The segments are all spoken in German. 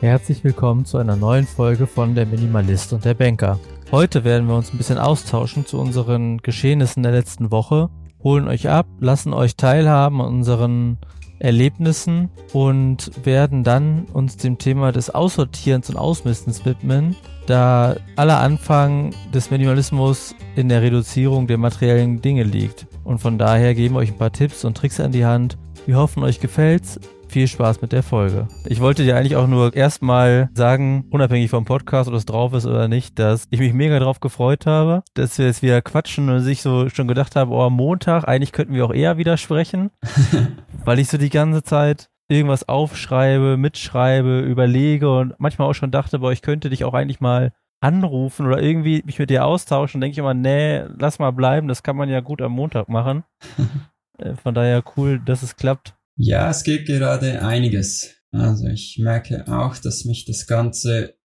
Herzlich willkommen zu einer neuen Folge von Der Minimalist und der Banker. Heute werden wir uns ein bisschen austauschen zu unseren Geschehnissen der letzten Woche, holen euch ab, lassen euch teilhaben an unseren Erlebnissen und werden dann uns dem Thema des Aussortierens und Ausmistens widmen, da aller Anfang des Minimalismus in der Reduzierung der materiellen Dinge liegt. Und von daher geben wir euch ein paar Tipps und Tricks an die Hand. Wir hoffen, euch gefällt's. Viel Spaß mit der Folge. Ich wollte dir eigentlich auch nur erstmal sagen, unabhängig vom Podcast, ob es drauf ist oder nicht, dass ich mich mega drauf gefreut habe, dass wir jetzt wieder quatschen und sich so schon gedacht haben, oh, Montag, eigentlich könnten wir auch eher wieder sprechen, weil ich so die ganze Zeit irgendwas aufschreibe, mitschreibe, überlege und manchmal auch schon dachte, boah, ich könnte dich auch eigentlich mal anrufen oder irgendwie mich mit dir austauschen, denke ich immer, nee, lass mal bleiben, das kann man ja gut am Montag machen. Äh, von daher cool, dass es klappt. Ja, es geht gerade einiges. Also ich merke auch, dass mich das Ganze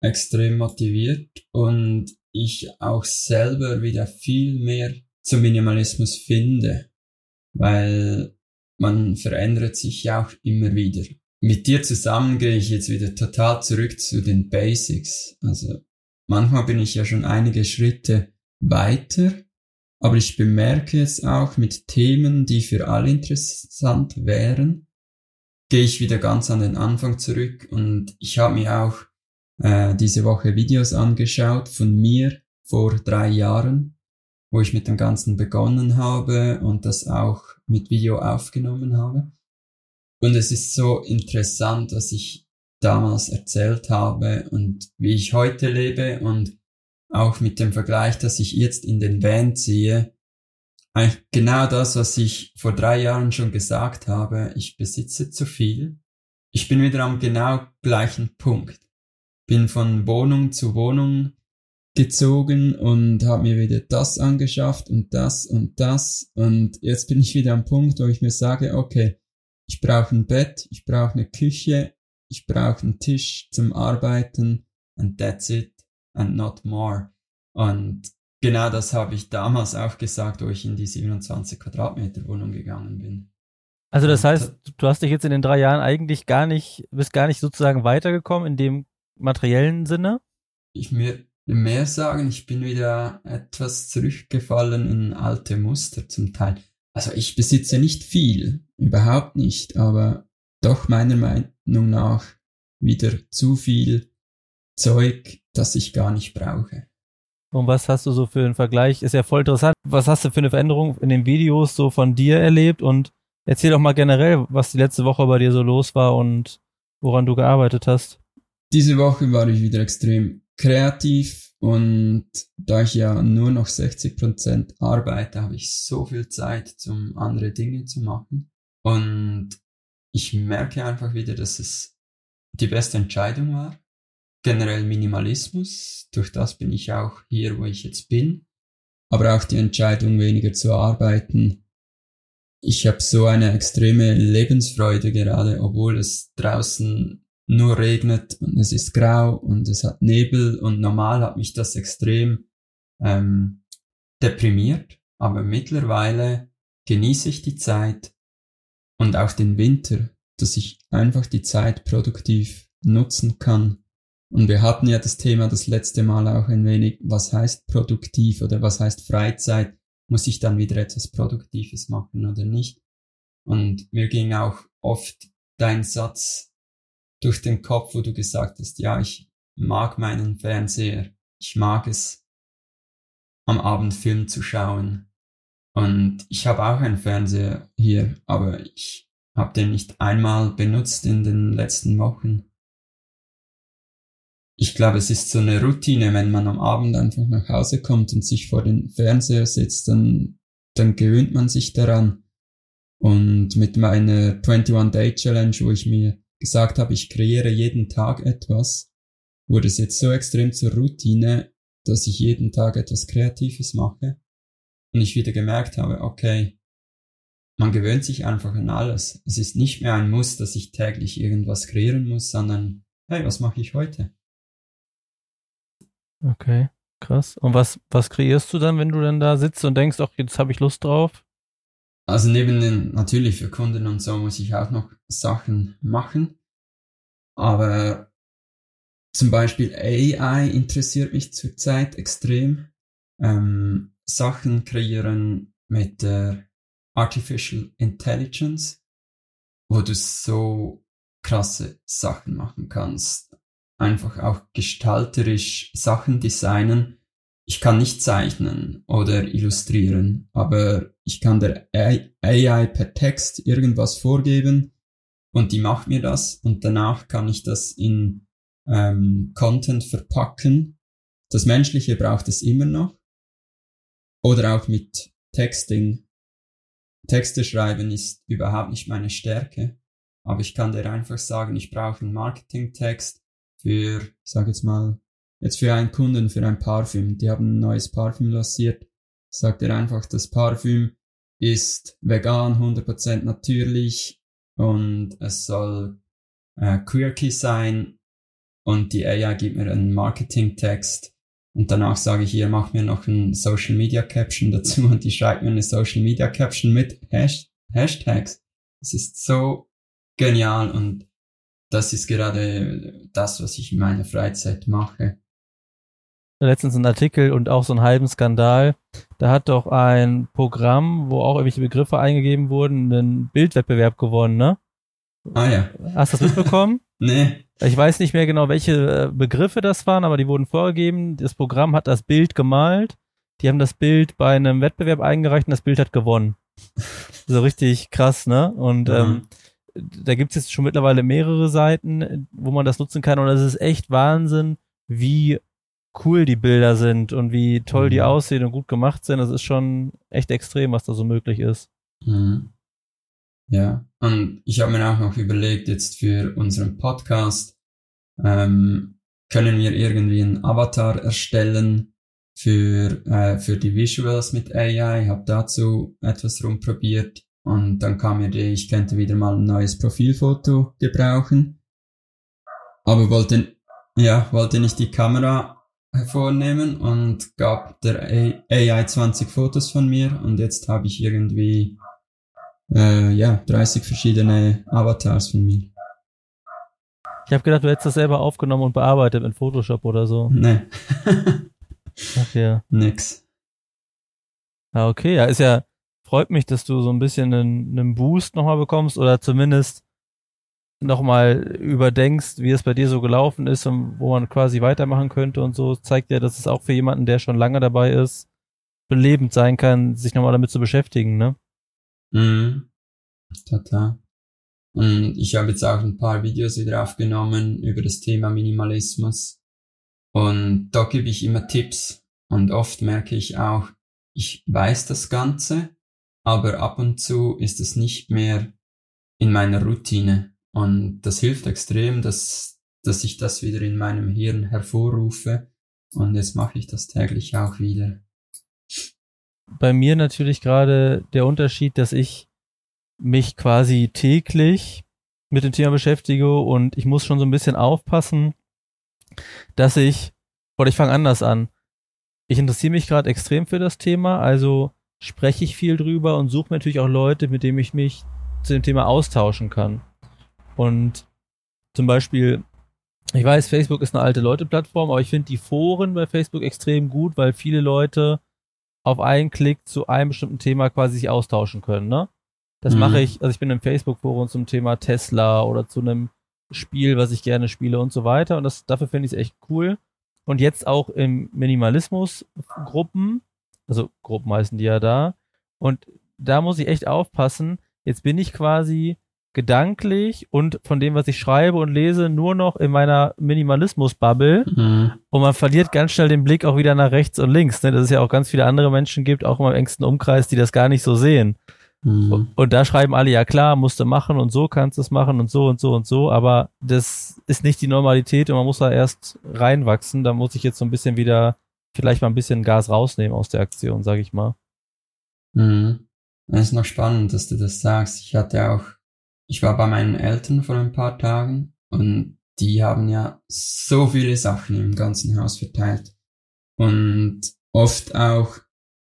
extrem motiviert und ich auch selber wieder viel mehr zum Minimalismus finde, weil man verändert sich ja auch immer wieder. Mit dir zusammen gehe ich jetzt wieder total zurück zu den Basics. Also manchmal bin ich ja schon einige Schritte weiter aber ich bemerke es auch mit Themen, die für alle interessant wären, gehe ich wieder ganz an den Anfang zurück und ich habe mir auch äh, diese Woche Videos angeschaut von mir vor drei Jahren, wo ich mit dem Ganzen begonnen habe und das auch mit Video aufgenommen habe. Und es ist so interessant, was ich damals erzählt habe und wie ich heute lebe und auch mit dem Vergleich, dass ich jetzt in den Van ziehe, eigentlich genau das, was ich vor drei Jahren schon gesagt habe, ich besitze zu viel. Ich bin wieder am genau gleichen Punkt. Bin von Wohnung zu Wohnung gezogen und habe mir wieder das angeschafft und das und das und jetzt bin ich wieder am Punkt, wo ich mir sage, okay, ich brauche ein Bett, ich brauche eine Küche, ich brauche einen Tisch zum Arbeiten and that's it and not more. Und genau das habe ich damals auch gesagt, wo ich in die 27 Quadratmeter Wohnung gegangen bin. Also das heißt, du hast dich jetzt in den drei Jahren eigentlich gar nicht, bist gar nicht sozusagen weitergekommen in dem materiellen Sinne? Ich mir mehr sagen, ich bin wieder etwas zurückgefallen in alte Muster zum Teil. Also ich besitze nicht viel, überhaupt nicht, aber doch meiner Meinung nach wieder zu viel Zeug, das ich gar nicht brauche. Und was hast du so für einen Vergleich? Ist ja voll interessant. Was hast du für eine Veränderung in den Videos so von dir erlebt? Und erzähl doch mal generell, was die letzte Woche bei dir so los war und woran du gearbeitet hast. Diese Woche war ich wieder extrem kreativ und da ich ja nur noch 60% arbeite, habe ich so viel Zeit, um andere Dinge zu machen. Und ich merke einfach wieder, dass es die beste Entscheidung war generell Minimalismus. Durch das bin ich auch hier, wo ich jetzt bin. Aber auch die Entscheidung, weniger zu arbeiten. Ich habe so eine extreme Lebensfreude gerade, obwohl es draußen nur regnet und es ist grau und es hat Nebel und normal hat mich das extrem ähm, deprimiert. Aber mittlerweile genieße ich die Zeit und auch den Winter, dass ich einfach die Zeit produktiv nutzen kann und wir hatten ja das Thema das letzte Mal auch ein wenig, was heißt produktiv oder was heißt Freizeit? Muss ich dann wieder etwas Produktives machen oder nicht? Und mir ging auch oft dein Satz durch den Kopf, wo du gesagt hast, ja, ich mag meinen Fernseher. Ich mag es, am Abend Film zu schauen. Und ich habe auch einen Fernseher hier, aber ich habe den nicht einmal benutzt in den letzten Wochen ich glaube, es ist so eine Routine, wenn man am Abend einfach nach Hause kommt und sich vor den Fernseher setzt, dann, dann gewöhnt man sich daran. Und mit meiner 21-Day-Challenge, wo ich mir gesagt habe, ich kreiere jeden Tag etwas, wurde es jetzt so extrem zur Routine, dass ich jeden Tag etwas Kreatives mache. Und ich wieder gemerkt habe, okay, man gewöhnt sich einfach an alles. Es ist nicht mehr ein Muss, dass ich täglich irgendwas kreieren muss, sondern, hey, was mache ich heute? Okay, krass. Und was, was kreierst du dann, wenn du dann da sitzt und denkst, ach, jetzt habe ich Lust drauf? Also neben den, natürlich für Kunden und so muss ich auch noch Sachen machen. Aber zum Beispiel AI interessiert mich zurzeit extrem. Ähm, Sachen kreieren mit der Artificial Intelligence, wo du so krasse Sachen machen kannst. Einfach auch gestalterisch Sachen designen. Ich kann nicht zeichnen oder illustrieren, aber ich kann der AI per Text irgendwas vorgeben und die macht mir das und danach kann ich das in ähm, Content verpacken. Das Menschliche braucht es immer noch. Oder auch mit Texting. Texte schreiben ist überhaupt nicht meine Stärke. Aber ich kann dir einfach sagen, ich brauche einen Marketingtext für, ich sag jetzt mal, jetzt für einen Kunden, für ein Parfüm. Die haben ein neues Parfüm lanciert. Sagt er einfach, das Parfüm ist vegan, 100% natürlich und es soll äh, quirky sein und die AI gibt mir einen Marketing-Text und danach sage ich ihr, mach mir noch ein Social Media Caption dazu und die schreibt mir eine Social Media Caption mit Hash Hashtags. Es ist so genial und das ist gerade das, was ich in meiner Freizeit mache. Letztens ein Artikel und auch so einen halben Skandal. Da hat doch ein Programm, wo auch irgendwelche Begriffe eingegeben wurden, einen Bildwettbewerb gewonnen, ne? Ah ja. Hast du das mitbekommen? nee. Ich weiß nicht mehr genau, welche äh, Begriffe das waren, aber die wurden vorgegeben. Das Programm hat das Bild gemalt. Die haben das Bild bei einem Wettbewerb eingereicht und das Bild hat gewonnen. so richtig krass, ne? Und mhm. ähm, da gibt's jetzt schon mittlerweile mehrere Seiten, wo man das nutzen kann. Und es ist echt Wahnsinn, wie cool die Bilder sind und wie toll mhm. die aussehen und gut gemacht sind. Das ist schon echt extrem, was da so möglich ist. Mhm. Ja, und ich habe mir auch noch überlegt, jetzt für unseren Podcast, ähm, können wir irgendwie einen Avatar erstellen für, äh, für die Visuals mit AI. Ich habe dazu etwas rumprobiert und dann kam mir die, ich könnte wieder mal ein neues Profilfoto gebrauchen. Aber wollte, ja, wollte nicht die Kamera hervornehmen und gab der AI 20 Fotos von mir und jetzt habe ich irgendwie äh, ja, 30 verschiedene Avatars von mir. Ich habe gedacht, du hättest das selber aufgenommen und bearbeitet in Photoshop oder so. Nee. Ach ja. Nix. Ah, okay. Ja, ist ja, freut mich, dass du so ein bisschen einen, einen Boost nochmal bekommst oder zumindest nochmal überdenkst, wie es bei dir so gelaufen ist und wo man quasi weitermachen könnte und so. Zeigt ja, dass es auch für jemanden, der schon lange dabei ist, belebend sein kann, sich nochmal damit zu beschäftigen, ne? Mhm. Total. Und ich habe jetzt auch ein paar Videos wieder aufgenommen über das Thema Minimalismus. Und da gebe ich immer Tipps. Und oft merke ich auch, ich weiß das Ganze, aber ab und zu ist es nicht mehr in meiner Routine. Und das hilft extrem, dass, dass ich das wieder in meinem Hirn hervorrufe. Und jetzt mache ich das täglich auch wieder bei mir natürlich gerade der Unterschied, dass ich mich quasi täglich mit dem Thema beschäftige und ich muss schon so ein bisschen aufpassen, dass ich, oder ich fange anders an. Ich interessiere mich gerade extrem für das Thema, also spreche ich viel drüber und suche natürlich auch Leute, mit denen ich mich zu dem Thema austauschen kann. Und zum Beispiel, ich weiß, Facebook ist eine alte Leute-Plattform, aber ich finde die Foren bei Facebook extrem gut, weil viele Leute auf einen Klick zu einem bestimmten Thema quasi sich austauschen können, ne? Das mhm. mache ich, also ich bin im Facebook-Forum zum Thema Tesla oder zu einem Spiel, was ich gerne spiele und so weiter. Und das, dafür finde ich es echt cool. Und jetzt auch im Minimalismus-Gruppen, also Gruppen heißen die ja da. Und da muss ich echt aufpassen. Jetzt bin ich quasi gedanklich und von dem, was ich schreibe und lese, nur noch in meiner Minimalismus-Bubble. Mhm. Und man verliert ganz schnell den Blick auch wieder nach rechts und links. Ne? Dass es ja auch ganz viele andere Menschen gibt, auch im engsten Umkreis, die das gar nicht so sehen. Mhm. Und da schreiben alle, ja klar, musst du machen und so kannst du es machen und so und so und so, aber das ist nicht die Normalität und man muss da erst reinwachsen. Da muss ich jetzt so ein bisschen wieder, vielleicht mal ein bisschen Gas rausnehmen aus der Aktion, sag ich mal. Mhm. Das ist noch spannend, dass du das sagst. Ich hatte auch ich war bei meinen Eltern vor ein paar Tagen und die haben ja so viele Sachen im ganzen Haus verteilt. Und oft auch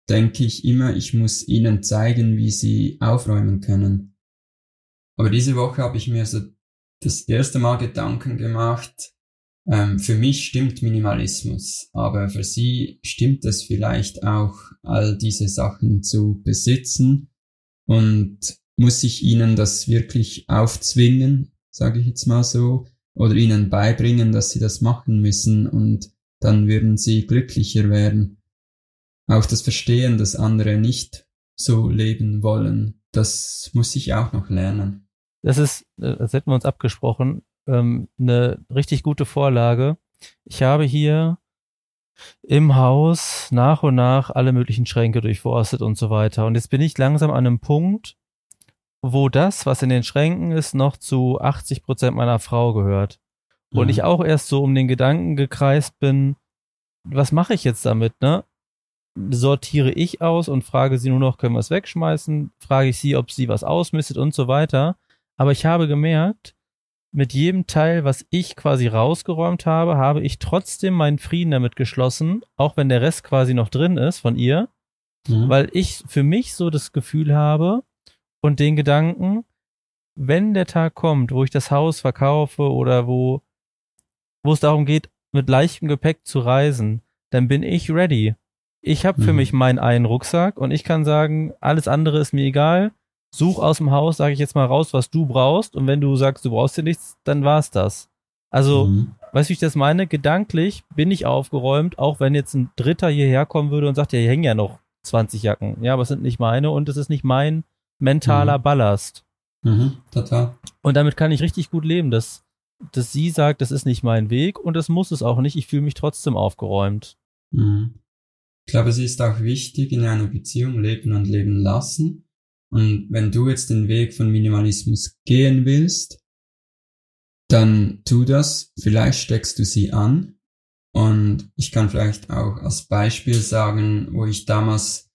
denke ich immer, ich muss ihnen zeigen, wie sie aufräumen können. Aber diese Woche habe ich mir so das erste Mal Gedanken gemacht, ähm, für mich stimmt Minimalismus, aber für sie stimmt es vielleicht auch, all diese Sachen zu besitzen und muss ich ihnen das wirklich aufzwingen, sage ich jetzt mal so, oder ihnen beibringen, dass sie das machen müssen und dann würden sie glücklicher werden. Auch das Verstehen, dass andere nicht so leben wollen, das muss ich auch noch lernen. Das ist, äh, das hätten wir uns abgesprochen, ähm, eine richtig gute Vorlage. Ich habe hier im Haus nach und nach alle möglichen Schränke durchforstet und so weiter. Und jetzt bin ich langsam an einem Punkt, wo das, was in den Schränken ist, noch zu 80 Prozent meiner Frau gehört. Und mhm. ich auch erst so um den Gedanken gekreist bin, was mache ich jetzt damit, ne? Sortiere ich aus und frage sie nur noch, können wir es wegschmeißen? Frage ich sie, ob sie was ausmistet und so weiter. Aber ich habe gemerkt, mit jedem Teil, was ich quasi rausgeräumt habe, habe ich trotzdem meinen Frieden damit geschlossen, auch wenn der Rest quasi noch drin ist von ihr, mhm. weil ich für mich so das Gefühl habe und den Gedanken, wenn der Tag kommt, wo ich das Haus verkaufe oder wo, wo es darum geht, mit leichtem Gepäck zu reisen, dann bin ich ready. Ich habe für mhm. mich meinen einen Rucksack und ich kann sagen, alles andere ist mir egal such aus dem Haus, sage ich jetzt mal raus, was du brauchst. Und wenn du sagst, du brauchst dir nichts, dann war's das. Also, mhm. weißt du, wie ich das meine? Gedanklich bin ich aufgeräumt, auch wenn jetzt ein Dritter hierher kommen würde und sagt, ja, hier hängen ja noch 20 Jacken. Ja, aber es sind nicht meine und es ist nicht mein mentaler mhm. Ballast. Mhm, total. Und damit kann ich richtig gut leben, dass, dass sie sagt, das ist nicht mein Weg und das muss es auch nicht. Ich fühle mich trotzdem aufgeräumt. Mhm. Ich glaube, es ist auch wichtig in einer Beziehung leben und leben lassen. Und wenn du jetzt den Weg von Minimalismus gehen willst, dann tu das. Vielleicht steckst du sie an. Und ich kann vielleicht auch als Beispiel sagen, wo ich damals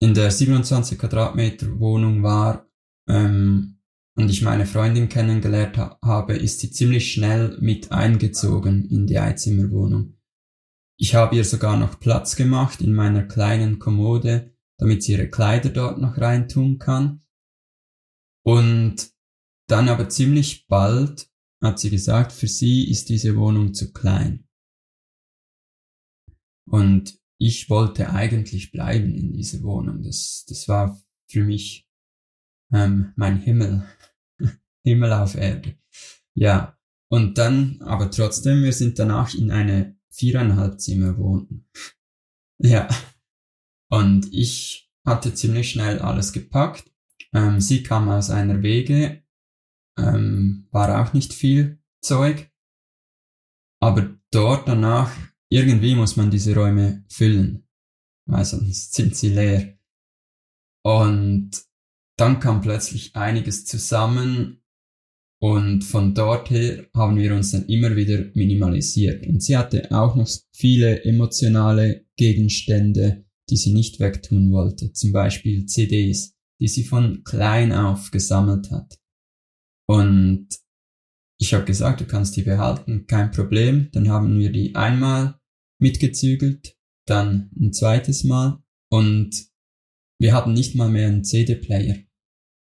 in der 27 Quadratmeter Wohnung war ähm, und ich meine Freundin kennengelernt ha habe, ist sie ziemlich schnell mit eingezogen in die Einzimmerwohnung. Ich habe ihr sogar noch Platz gemacht in meiner kleinen Kommode damit sie ihre Kleider dort noch reintun kann. Und dann aber ziemlich bald hat sie gesagt, für sie ist diese Wohnung zu klein. Und ich wollte eigentlich bleiben in dieser Wohnung. Das, das war für mich ähm, mein Himmel. Himmel auf Erde. Ja. Und dann, aber trotzdem, wir sind danach in eine viereinhalb Zimmer Wohnung. ja. Und ich hatte ziemlich schnell alles gepackt. Ähm, sie kam aus einer Wege, ähm, war auch nicht viel Zeug. Aber dort danach, irgendwie muss man diese Räume füllen, weil sonst sind sie leer. Und dann kam plötzlich einiges zusammen und von dort her haben wir uns dann immer wieder minimalisiert. Und sie hatte auch noch viele emotionale Gegenstände, die sie nicht wegtun wollte, zum Beispiel CDs, die sie von klein auf gesammelt hat. Und ich habe gesagt, du kannst die behalten, kein Problem. Dann haben wir die einmal mitgezügelt, dann ein zweites Mal und wir hatten nicht mal mehr einen CD-Player.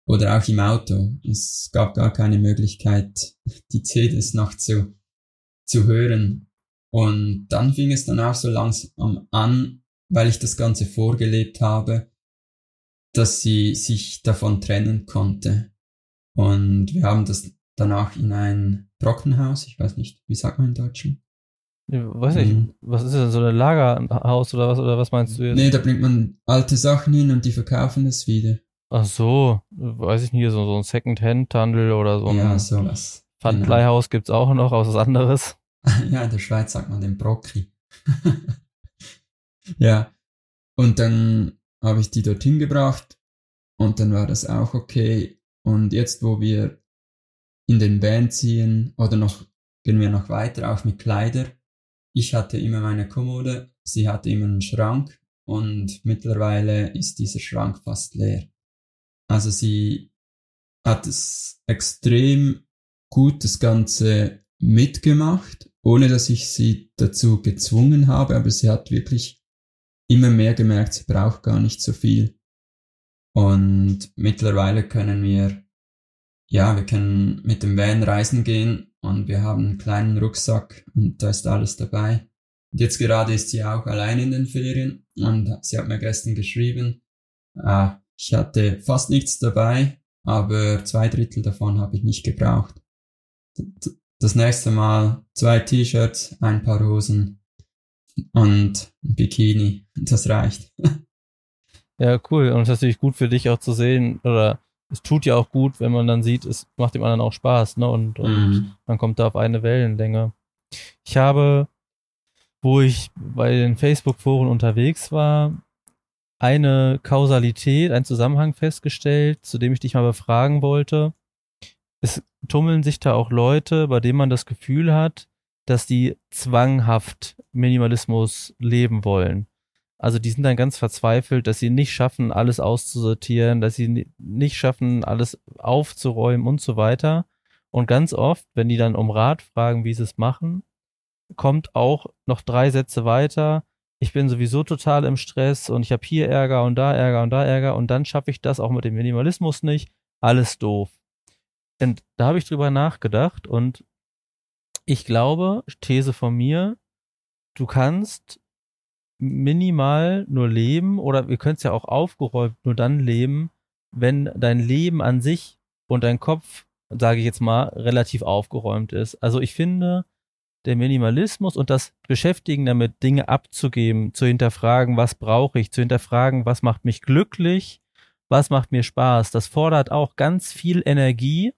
Oder auch im Auto. Es gab gar keine Möglichkeit, die CDs noch zu, zu hören. Und dann fing es dann auch so langsam an, weil ich das Ganze vorgelebt habe, dass sie sich davon trennen konnte. Und wir haben das danach in ein Trockenhaus, ich weiß nicht, wie sagt man in Deutschland? Ja, weiß nicht, mhm. was ist denn so ein Lagerhaus oder was, oder was meinst du jetzt? Nee, da bringt man alte Sachen hin und die verkaufen es wieder. Ach so, weiß ich nicht, so, so ein Second-Hand-Handel oder so ein ja, sowas. Pfandleihhaus genau. gibt's auch noch, aus was anderes. ja, in der Schweiz sagt man den Brocki. Ja. Und dann habe ich die dorthin gebracht und dann war das auch okay. Und jetzt, wo wir in den Van ziehen oder noch, gehen wir noch weiter, auch mit Kleider. Ich hatte immer meine Kommode, sie hatte immer einen Schrank und mittlerweile ist dieser Schrank fast leer. Also sie hat es extrem gut das Ganze mitgemacht, ohne dass ich sie dazu gezwungen habe, aber sie hat wirklich immer mehr gemerkt, sie braucht gar nicht so viel. Und mittlerweile können wir, ja, wir können mit dem Van reisen gehen und wir haben einen kleinen Rucksack und da ist alles dabei. Und jetzt gerade ist sie auch allein in den Ferien und sie hat mir gestern geschrieben, äh, ich hatte fast nichts dabei, aber zwei Drittel davon habe ich nicht gebraucht. Das nächste Mal zwei T-Shirts, ein paar Hosen und ein Bikini. Das reicht. Ja, cool. Und es ist natürlich gut für dich auch zu sehen, oder es tut ja auch gut, wenn man dann sieht, es macht dem anderen auch Spaß, ne? Und, und mhm. man kommt da auf eine Wellenlänge. Ich habe, wo ich bei den Facebook-Foren unterwegs war, eine Kausalität, einen Zusammenhang festgestellt, zu dem ich dich mal befragen wollte. Es tummeln sich da auch Leute, bei denen man das Gefühl hat, dass die zwanghaft Minimalismus leben wollen. Also die sind dann ganz verzweifelt, dass sie nicht schaffen, alles auszusortieren, dass sie nicht schaffen, alles aufzuräumen und so weiter. Und ganz oft, wenn die dann um Rat fragen, wie sie es machen, kommt auch noch drei Sätze weiter. Ich bin sowieso total im Stress und ich habe hier Ärger und da Ärger und da Ärger und dann schaffe ich das auch mit dem Minimalismus nicht. Alles doof. Und da habe ich drüber nachgedacht und ich glaube, These von mir, du kannst minimal nur leben oder wir können es ja auch aufgeräumt nur dann leben, wenn dein Leben an sich und dein Kopf, sage ich jetzt mal, relativ aufgeräumt ist. Also ich finde, der Minimalismus und das Beschäftigen damit, Dinge abzugeben, zu hinterfragen, was brauche ich, zu hinterfragen, was macht mich glücklich, was macht mir Spaß, das fordert auch ganz viel Energie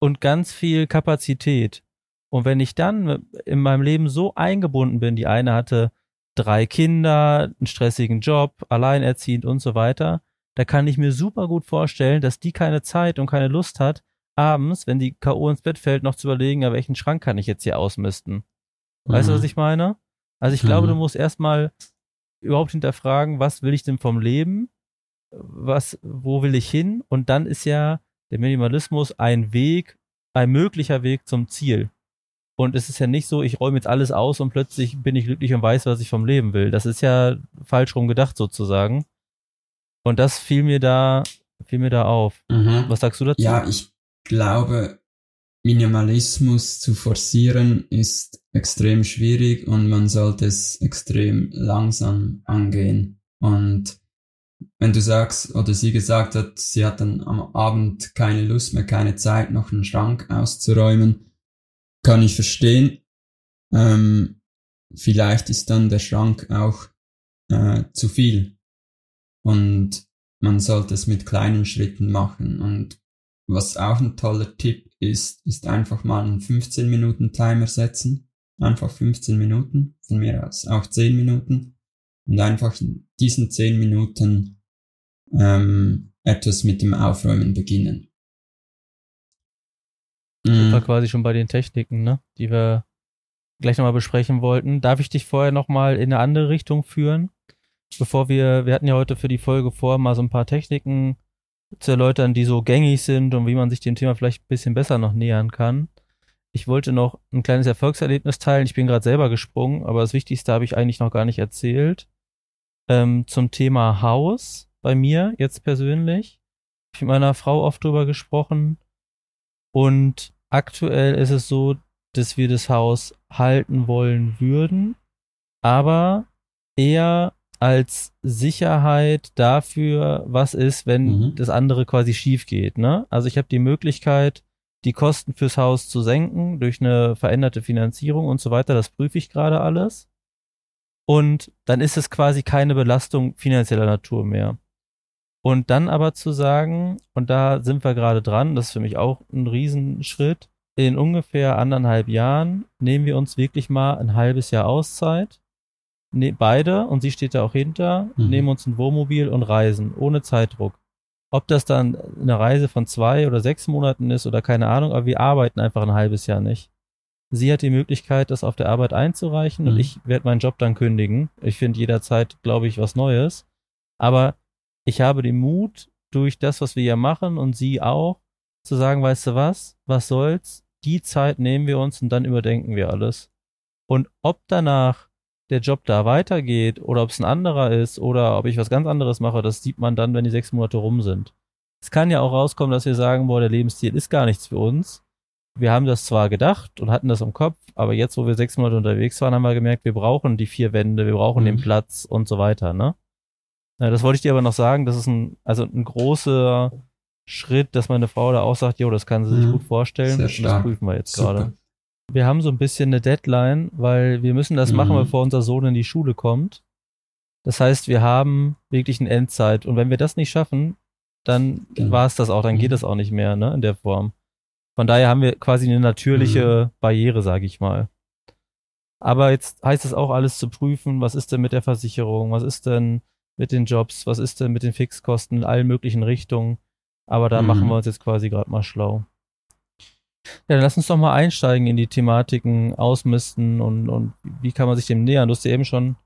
und ganz viel Kapazität. Und wenn ich dann in meinem Leben so eingebunden bin, die eine hatte drei Kinder, einen stressigen Job, alleinerziehend und so weiter, da kann ich mir super gut vorstellen, dass die keine Zeit und keine Lust hat, abends, wenn die K.O. ins Bett fällt, noch zu überlegen, ja, welchen Schrank kann ich jetzt hier ausmisten. Weißt mhm. du, was ich meine? Also ich glaube, mhm. du musst erstmal überhaupt hinterfragen, was will ich denn vom Leben? Was, wo will ich hin? Und dann ist ja der Minimalismus ein Weg, ein möglicher Weg zum Ziel. Und es ist ja nicht so, ich räume jetzt alles aus und plötzlich bin ich glücklich und weiß, was ich vom Leben will. Das ist ja falsch rum gedacht sozusagen. Und das fiel mir da, fiel mir da auf. Mhm. Was sagst du dazu? Ja, ich glaube, Minimalismus zu forcieren ist extrem schwierig und man sollte es extrem langsam angehen. Und wenn du sagst oder sie gesagt hat, sie hat dann am Abend keine Lust mehr, keine Zeit, noch einen Schrank auszuräumen, kann ich verstehen. Ähm, vielleicht ist dann der Schrank auch äh, zu viel. Und man sollte es mit kleinen Schritten machen. Und was auch ein toller Tipp ist, ist einfach mal einen 15 Minuten Timer setzen. Einfach 15 Minuten, von mir aus auch 10 Minuten. Und einfach in diesen 10 Minuten ähm, etwas mit dem Aufräumen beginnen. Mhm. war quasi schon bei den Techniken, ne? Die wir gleich nochmal besprechen wollten. Darf ich dich vorher nochmal in eine andere Richtung führen? Bevor wir, wir hatten ja heute für die Folge vor, mal so ein paar Techniken zu erläutern, die so gängig sind und wie man sich dem Thema vielleicht ein bisschen besser noch nähern kann. Ich wollte noch ein kleines Erfolgserlebnis teilen. Ich bin gerade selber gesprungen, aber das Wichtigste habe ich eigentlich noch gar nicht erzählt. Ähm, zum Thema Haus bei mir jetzt persönlich. Ich mit meiner Frau oft drüber gesprochen und aktuell ist es so, dass wir das Haus halten wollen würden, aber eher als Sicherheit dafür, was ist, wenn mhm. das andere quasi schief geht. Ne? Also ich habe die Möglichkeit, die Kosten fürs Haus zu senken durch eine veränderte Finanzierung und so weiter. Das prüfe ich gerade alles. Und dann ist es quasi keine Belastung finanzieller Natur mehr. Und dann aber zu sagen, und da sind wir gerade dran, das ist für mich auch ein Riesenschritt, in ungefähr anderthalb Jahren nehmen wir uns wirklich mal ein halbes Jahr Auszeit. Ne, beide, und sie steht da auch hinter, mhm. nehmen uns ein Wohnmobil und reisen, ohne Zeitdruck. Ob das dann eine Reise von zwei oder sechs Monaten ist oder keine Ahnung, aber wir arbeiten einfach ein halbes Jahr nicht. Sie hat die Möglichkeit, das auf der Arbeit einzureichen mhm. und ich werde meinen Job dann kündigen. Ich finde jederzeit, glaube ich, was Neues. Aber ich habe den Mut, durch das, was wir hier machen und sie auch, zu sagen, weißt du was, was soll's, die Zeit nehmen wir uns und dann überdenken wir alles. Und ob danach der Job da weitergeht oder ob es ein anderer ist oder ob ich was ganz anderes mache, das sieht man dann, wenn die sechs Monate rum sind. Es kann ja auch rauskommen, dass wir sagen, boah, der Lebensstil ist gar nichts für uns. wir haben das zwar gedacht und hatten das im Kopf, aber jetzt, wo wir sechs Monate unterwegs waren, haben wir gemerkt, wir brauchen die vier Wände, wir brauchen mhm. den Platz und so weiter, ne? Ja, das wollte ich dir aber noch sagen, das ist ein, also ein großer Schritt, dass meine Frau da auch sagt, jo, das kann sie sich mhm. gut vorstellen. Sehr stark. Das prüfen wir jetzt gerade. Wir haben so ein bisschen eine Deadline, weil wir müssen das mhm. machen, bevor unser Sohn in die Schule kommt. Das heißt, wir haben wirklich eine Endzeit. Und wenn wir das nicht schaffen, dann genau. war es das auch, dann geht mhm. es auch nicht mehr, ne, in der Form. Von daher haben wir quasi eine natürliche mhm. Barriere, sage ich mal. Aber jetzt heißt es auch alles zu prüfen, was ist denn mit der Versicherung, was ist denn mit den Jobs, was ist denn mit den Fixkosten in allen möglichen Richtungen. Aber da mhm. machen wir uns jetzt quasi gerade mal schlau. Ja, dann lass uns doch mal einsteigen in die Thematiken, ausmisten und, und wie kann man sich dem nähern. Du hast ja eben schon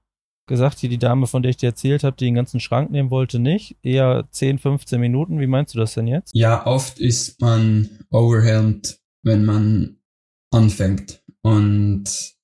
gesagt, hier die Dame, von der ich dir erzählt habe, die den ganzen Schrank nehmen wollte, nicht. Eher 10, 15 Minuten. Wie meinst du das denn jetzt? Ja, oft ist man overwhelmed, wenn man anfängt. Und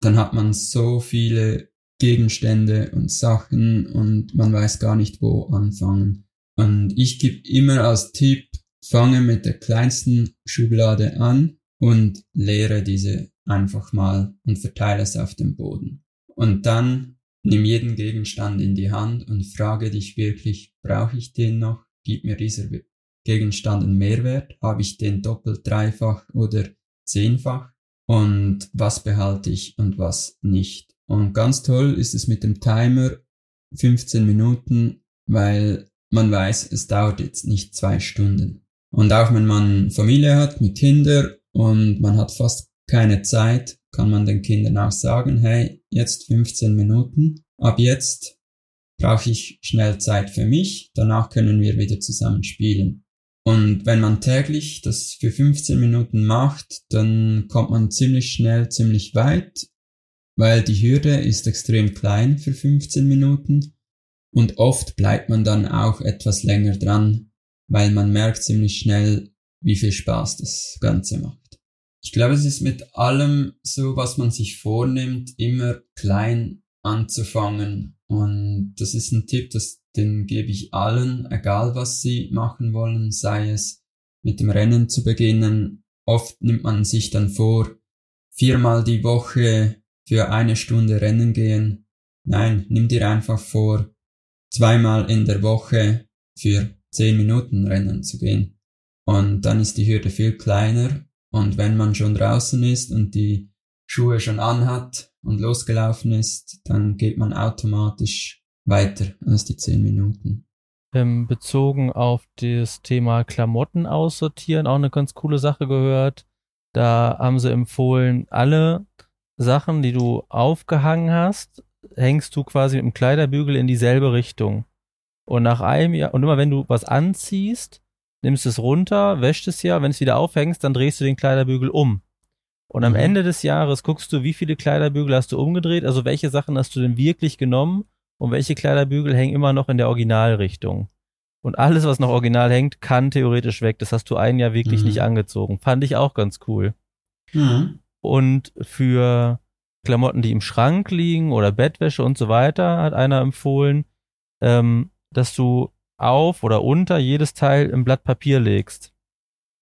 dann hat man so viele Gegenstände und Sachen und man weiß gar nicht, wo anfangen. Und ich gebe immer als Tipp, fange mit der kleinsten Schublade an und leere diese einfach mal und verteile es auf dem Boden. Und dann Nimm jeden Gegenstand in die Hand und frage dich wirklich, brauche ich den noch? Gibt mir dieser Gegenstand einen Mehrwert? Habe ich den doppelt, dreifach oder zehnfach? Und was behalte ich und was nicht? Und ganz toll ist es mit dem Timer 15 Minuten, weil man weiß, es dauert jetzt nicht zwei Stunden. Und auch wenn man Familie hat mit Kindern und man hat fast keine Zeit, kann man den Kindern auch sagen, hey, jetzt 15 Minuten, ab jetzt brauche ich schnell Zeit für mich, danach können wir wieder zusammen spielen. Und wenn man täglich das für 15 Minuten macht, dann kommt man ziemlich schnell ziemlich weit, weil die Hürde ist extrem klein für 15 Minuten und oft bleibt man dann auch etwas länger dran, weil man merkt ziemlich schnell, wie viel Spaß das Ganze macht. Ich glaube, es ist mit allem so, was man sich vornimmt, immer klein anzufangen. Und das ist ein Tipp, das, den gebe ich allen, egal was sie machen wollen, sei es mit dem Rennen zu beginnen. Oft nimmt man sich dann vor, viermal die Woche für eine Stunde Rennen gehen. Nein, nimm dir einfach vor, zweimal in der Woche für zehn Minuten Rennen zu gehen. Und dann ist die Hürde viel kleiner und wenn man schon draußen ist und die Schuhe schon anhat und losgelaufen ist, dann geht man automatisch weiter als die zehn Minuten. Ähm, bezogen auf das Thema Klamotten aussortieren, auch eine ganz coole Sache gehört. Da haben sie empfohlen, alle Sachen, die du aufgehangen hast, hängst du quasi mit dem Kleiderbügel in dieselbe Richtung. Und nach einem Jahr, und immer wenn du was anziehst, nimmst es runter, wäschst es ja, wenn es wieder aufhängst, dann drehst du den Kleiderbügel um. Und am mhm. Ende des Jahres guckst du, wie viele Kleiderbügel hast du umgedreht, also welche Sachen hast du denn wirklich genommen und welche Kleiderbügel hängen immer noch in der Originalrichtung. Und alles, was noch original hängt, kann theoretisch weg. Das hast du ein Jahr wirklich mhm. nicht angezogen. Fand ich auch ganz cool. Mhm. Und für Klamotten, die im Schrank liegen oder Bettwäsche und so weiter, hat einer empfohlen, ähm, dass du auf oder unter jedes Teil im Blatt Papier legst.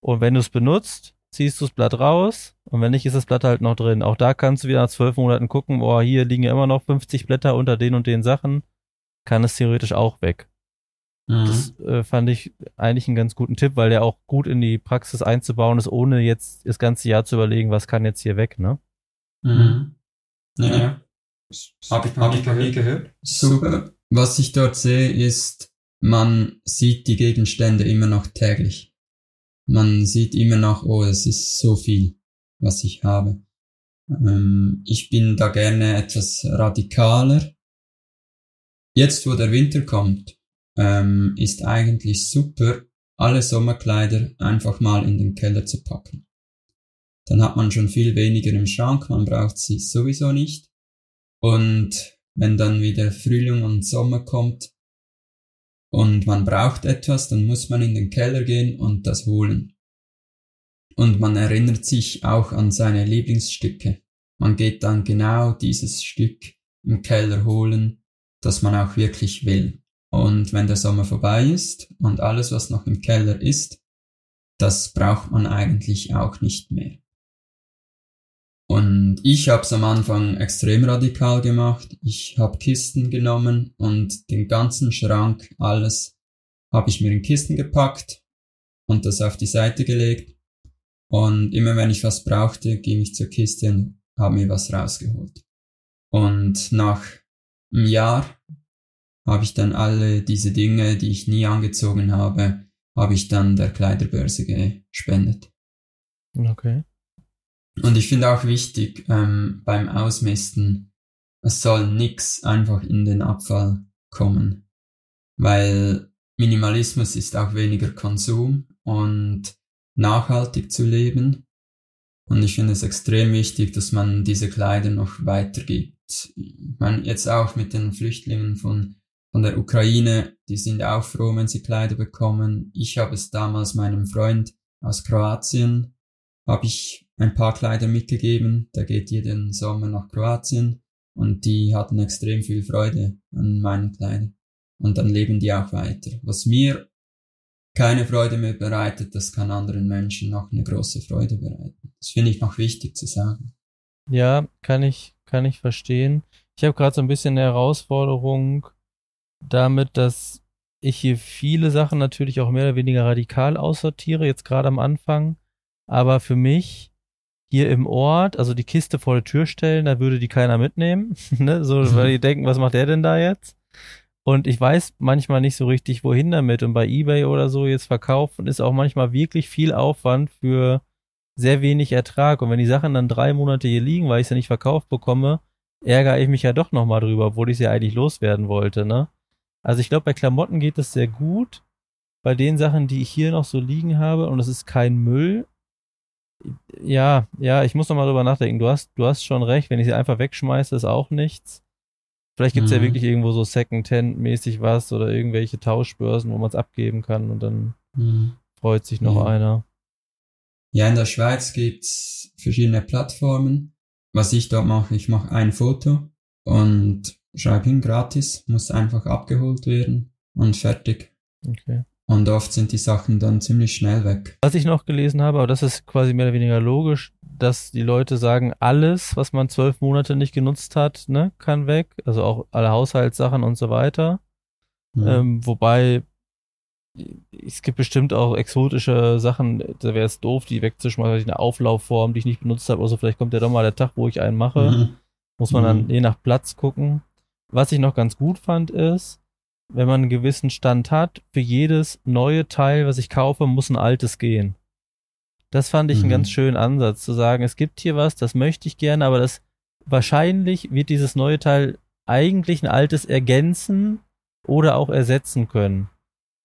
Und wenn du es benutzt, ziehst du das Blatt raus und wenn nicht, ist das Blatt halt noch drin. Auch da kannst du wieder nach zwölf Monaten gucken, boah, hier liegen ja immer noch 50 Blätter unter den und den Sachen, kann es theoretisch auch weg. Mhm. Das äh, fand ich eigentlich einen ganz guten Tipp, weil der auch gut in die Praxis einzubauen ist, ohne jetzt das ganze Jahr zu überlegen, was kann jetzt hier weg, ne? Mhm. Ja, ja. Hab ich, hab ich noch nie gehört. Super. Was ich dort sehe, ist, man sieht die Gegenstände immer noch täglich. Man sieht immer noch, oh, es ist so viel, was ich habe. Ähm, ich bin da gerne etwas radikaler. Jetzt, wo der Winter kommt, ähm, ist eigentlich super, alle Sommerkleider einfach mal in den Keller zu packen. Dann hat man schon viel weniger im Schrank, man braucht sie sowieso nicht. Und wenn dann wieder Frühling und Sommer kommt, und man braucht etwas, dann muss man in den Keller gehen und das holen. Und man erinnert sich auch an seine Lieblingsstücke. Man geht dann genau dieses Stück im Keller holen, das man auch wirklich will. Und wenn der Sommer vorbei ist und alles, was noch im Keller ist, das braucht man eigentlich auch nicht mehr. Und ich habe es am Anfang extrem radikal gemacht. Ich habe Kisten genommen und den ganzen Schrank, alles, habe ich mir in Kisten gepackt und das auf die Seite gelegt. Und immer wenn ich was brauchte, ging ich zur Kiste und habe mir was rausgeholt. Und nach einem Jahr habe ich dann alle diese Dinge, die ich nie angezogen habe, habe ich dann der Kleiderbörse gespendet. Okay. Und ich finde auch wichtig ähm, beim Ausmisten, es soll nix einfach in den Abfall kommen, weil Minimalismus ist auch weniger Konsum und nachhaltig zu leben. Und ich finde es extrem wichtig, dass man diese Kleider noch weitergibt. Ich meine, jetzt auch mit den Flüchtlingen von, von der Ukraine, die sind auch froh, wenn sie Kleider bekommen. Ich habe es damals meinem Freund aus Kroatien, habe ich ein paar Kleider mitgegeben. Der geht jeden Sommer nach Kroatien und die hatten extrem viel Freude an meinen Kleidern. Und dann leben die auch weiter. Was mir keine Freude mehr bereitet, das kann anderen Menschen noch eine große Freude bereiten. Das finde ich noch wichtig zu sagen. Ja, kann ich, kann ich verstehen. Ich habe gerade so ein bisschen eine Herausforderung damit, dass ich hier viele Sachen natürlich auch mehr oder weniger radikal aussortiere, jetzt gerade am Anfang. Aber für mich hier im Ort, also die Kiste vor der Tür stellen, da würde die keiner mitnehmen, ne? So, weil die denken, was macht der denn da jetzt? Und ich weiß manchmal nicht so richtig, wohin damit. Und bei eBay oder so jetzt verkaufen ist auch manchmal wirklich viel Aufwand für sehr wenig Ertrag. Und wenn die Sachen dann drei Monate hier liegen, weil ich sie nicht verkauft bekomme, ärgere ich mich ja doch nochmal drüber, obwohl ich sie eigentlich loswerden wollte, ne? Also ich glaube, bei Klamotten geht das sehr gut. Bei den Sachen, die ich hier noch so liegen habe, und es ist kein Müll, ja, ja, ich muss noch mal drüber nachdenken. Du hast, du hast schon recht. Wenn ich sie einfach wegschmeiße, ist auch nichts. Vielleicht gibt's mhm. ja wirklich irgendwo so Second-Hand-mäßig was oder irgendwelche Tauschbörsen, wo man es abgeben kann und dann mhm. freut sich noch ja. einer. Ja, in der Schweiz gibt's verschiedene Plattformen. Was ich dort mache, ich mache ein Foto und schreibe hin gratis, muss einfach abgeholt werden und fertig. Okay. Und oft sind die Sachen dann ziemlich schnell weg. Was ich noch gelesen habe, aber das ist quasi mehr oder weniger logisch, dass die Leute sagen, alles, was man zwölf Monate nicht genutzt hat, ne, kann weg. Also auch alle Haushaltssachen und so weiter. Mhm. Ähm, wobei es gibt bestimmt auch exotische Sachen, da wäre es doof, die wegzuschmeißen, eine Auflaufform, die ich nicht benutzt habe. Also vielleicht kommt ja doch mal der Tag, wo ich einen mache. Mhm. Muss man dann mhm. je nach Platz gucken. Was ich noch ganz gut fand, ist, wenn man einen gewissen Stand hat, für jedes neue Teil, was ich kaufe, muss ein altes gehen. Das fand ich mhm. einen ganz schönen Ansatz, zu sagen, es gibt hier was, das möchte ich gerne, aber das wahrscheinlich wird dieses neue Teil eigentlich ein altes ergänzen oder auch ersetzen können.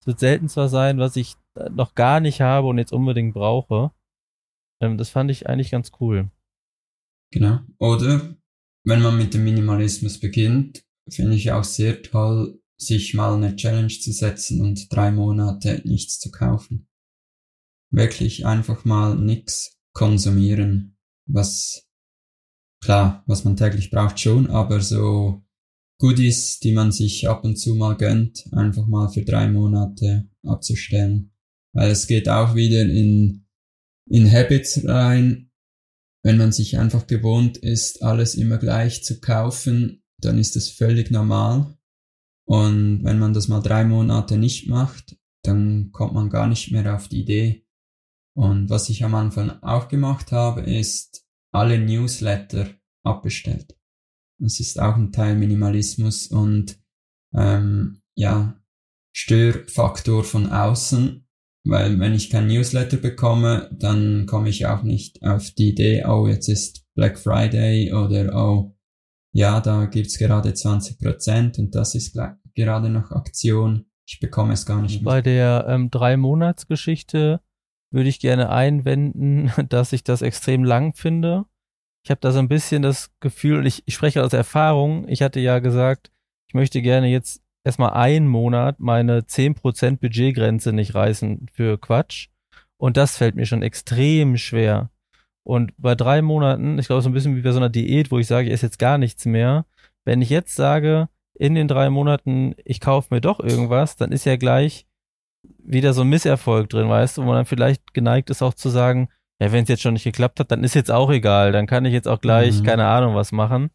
Es wird selten zwar sein, was ich noch gar nicht habe und jetzt unbedingt brauche. Ähm, das fand ich eigentlich ganz cool. Genau. Oder wenn man mit dem Minimalismus beginnt, finde ich auch sehr toll, sich mal eine Challenge zu setzen und drei Monate nichts zu kaufen. Wirklich einfach mal nix konsumieren, was klar, was man täglich braucht schon, aber so Goodies, die man sich ab und zu mal gönnt, einfach mal für drei Monate abzustellen. Weil es geht auch wieder in, in Habits rein. Wenn man sich einfach gewohnt ist, alles immer gleich zu kaufen, dann ist das völlig normal. Und wenn man das mal drei Monate nicht macht, dann kommt man gar nicht mehr auf die Idee. Und was ich am Anfang auch gemacht habe, ist alle Newsletter abbestellt. Das ist auch ein Teil Minimalismus und ähm, ja, Störfaktor von außen, weil wenn ich kein Newsletter bekomme, dann komme ich auch nicht auf die Idee, oh, jetzt ist Black Friday oder oh, ja, da gibt's gerade 20% und das ist gerade noch Aktion. Ich bekomme es gar nicht mit. Bei der ähm, Drei-Monats-Geschichte würde ich gerne einwenden, dass ich das extrem lang finde. Ich habe da so ein bisschen das Gefühl, ich, ich spreche aus Erfahrung, ich hatte ja gesagt, ich möchte gerne jetzt erstmal einen Monat meine 10% Budgetgrenze nicht reißen für Quatsch. Und das fällt mir schon extrem schwer. Und bei drei Monaten, ich glaube, so ein bisschen wie bei so einer Diät, wo ich sage, ich esse jetzt gar nichts mehr. Wenn ich jetzt sage, in den drei Monaten, ich kaufe mir doch irgendwas, dann ist ja gleich wieder so ein Misserfolg drin, weißt du, wo man dann vielleicht geneigt ist auch zu sagen, ja, wenn es jetzt schon nicht geklappt hat, dann ist jetzt auch egal, dann kann ich jetzt auch gleich, mhm. keine Ahnung, was machen.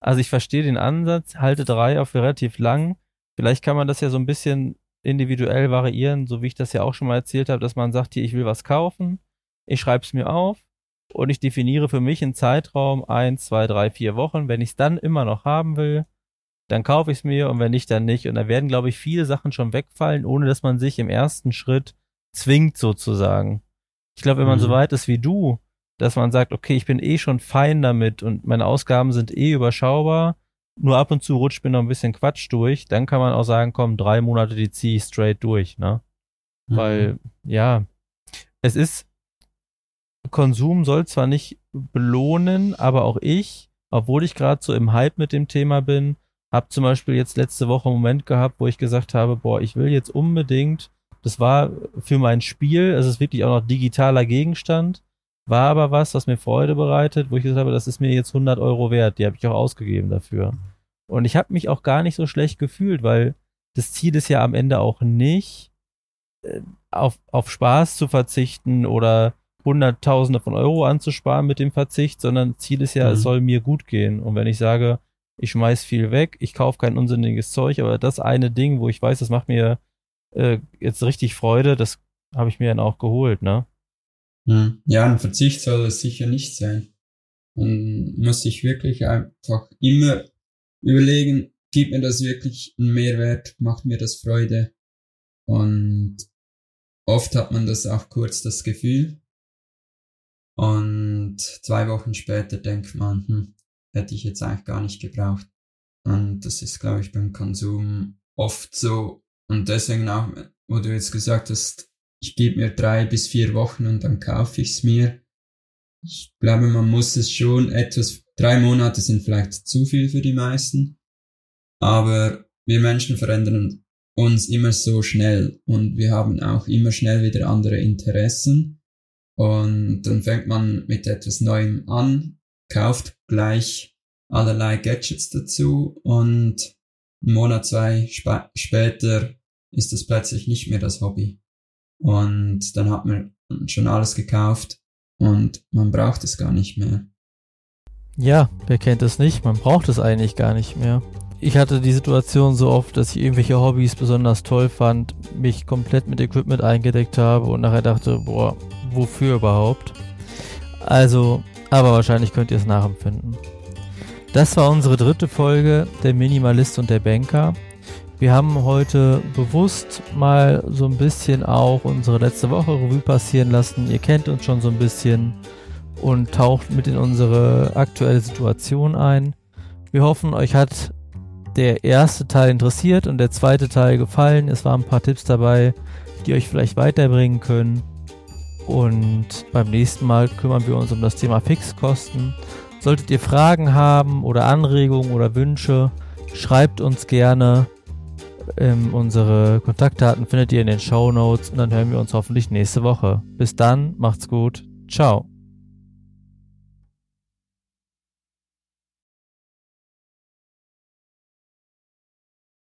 Also ich verstehe den Ansatz, halte drei auf relativ lang. Vielleicht kann man das ja so ein bisschen individuell variieren, so wie ich das ja auch schon mal erzählt habe, dass man sagt, hier, ich will was kaufen, ich schreibe es mir auf und ich definiere für mich einen Zeitraum eins, zwei, drei, vier Wochen. Wenn ich es dann immer noch haben will, dann kaufe ich es mir und wenn nicht, dann nicht. Und da werden, glaube ich, viele Sachen schon wegfallen, ohne dass man sich im ersten Schritt zwingt sozusagen. Ich glaube, wenn man mhm. so weit ist wie du, dass man sagt, okay, ich bin eh schon fein damit und meine Ausgaben sind eh überschaubar, nur ab und zu rutscht mir noch ein bisschen Quatsch durch, dann kann man auch sagen, komm, drei Monate, die ziehe ich straight durch, ne? Mhm. Weil, ja, es ist, Konsum soll zwar nicht belohnen, aber auch ich, obwohl ich gerade so im Hype mit dem Thema bin, habe zum Beispiel jetzt letzte Woche einen Moment gehabt, wo ich gesagt habe, boah, ich will jetzt unbedingt, das war für mein Spiel, es ist wirklich auch noch digitaler Gegenstand, war aber was, was mir Freude bereitet, wo ich gesagt habe, das ist mir jetzt 100 Euro wert. Die habe ich auch ausgegeben dafür. Und ich habe mich auch gar nicht so schlecht gefühlt, weil das Ziel ist ja am Ende auch nicht, äh, auf, auf Spaß zu verzichten oder Hunderttausende von Euro anzusparen mit dem Verzicht, sondern Ziel ist ja, mhm. es soll mir gut gehen. Und wenn ich sage, ich schmeiß viel weg, ich kaufe kein unsinniges Zeug, aber das eine Ding, wo ich weiß, das macht mir äh, jetzt richtig Freude, das habe ich mir dann auch geholt, ne? Hm. Ja, ein Verzicht soll es sicher nicht sein. Man muss sich wirklich einfach immer überlegen, gibt mir das wirklich einen Mehrwert, macht mir das Freude. Und oft hat man das auch kurz das Gefühl. Und zwei Wochen später denkt man, hm, hätte ich jetzt eigentlich gar nicht gebraucht. Und das ist, glaube ich, beim Konsum oft so. Und deswegen auch, wo du jetzt gesagt hast, ich gebe mir drei bis vier Wochen und dann kaufe ich es mir. Ich glaube, man muss es schon etwas, drei Monate sind vielleicht zu viel für die meisten, aber wir Menschen verändern uns immer so schnell und wir haben auch immer schnell wieder andere Interessen und dann fängt man mit etwas Neuem an, kauft gleich allerlei Gadgets dazu und einen Monat, zwei sp später ist das plötzlich nicht mehr das Hobby. Und dann hat man schon alles gekauft und man braucht es gar nicht mehr. Ja, wer kennt es nicht? Man braucht es eigentlich gar nicht mehr. Ich hatte die Situation so oft, dass ich irgendwelche Hobbys besonders toll fand, mich komplett mit Equipment eingedeckt habe und nachher dachte, boah, wofür überhaupt? Also, aber wahrscheinlich könnt ihr es nachempfinden. Das war unsere dritte Folge, der Minimalist und der Banker. Wir haben heute bewusst mal so ein bisschen auch unsere letzte Woche Revue passieren lassen. Ihr kennt uns schon so ein bisschen und taucht mit in unsere aktuelle Situation ein. Wir hoffen, euch hat der erste Teil interessiert und der zweite Teil gefallen. Es waren ein paar Tipps dabei, die euch vielleicht weiterbringen können. Und beim nächsten Mal kümmern wir uns um das Thema Fixkosten. Solltet ihr Fragen haben oder Anregungen oder Wünsche, schreibt uns gerne. Ähm, unsere Kontaktdaten findet ihr in den Show Notes und dann hören wir uns hoffentlich nächste Woche. Bis dann, macht's gut, ciao.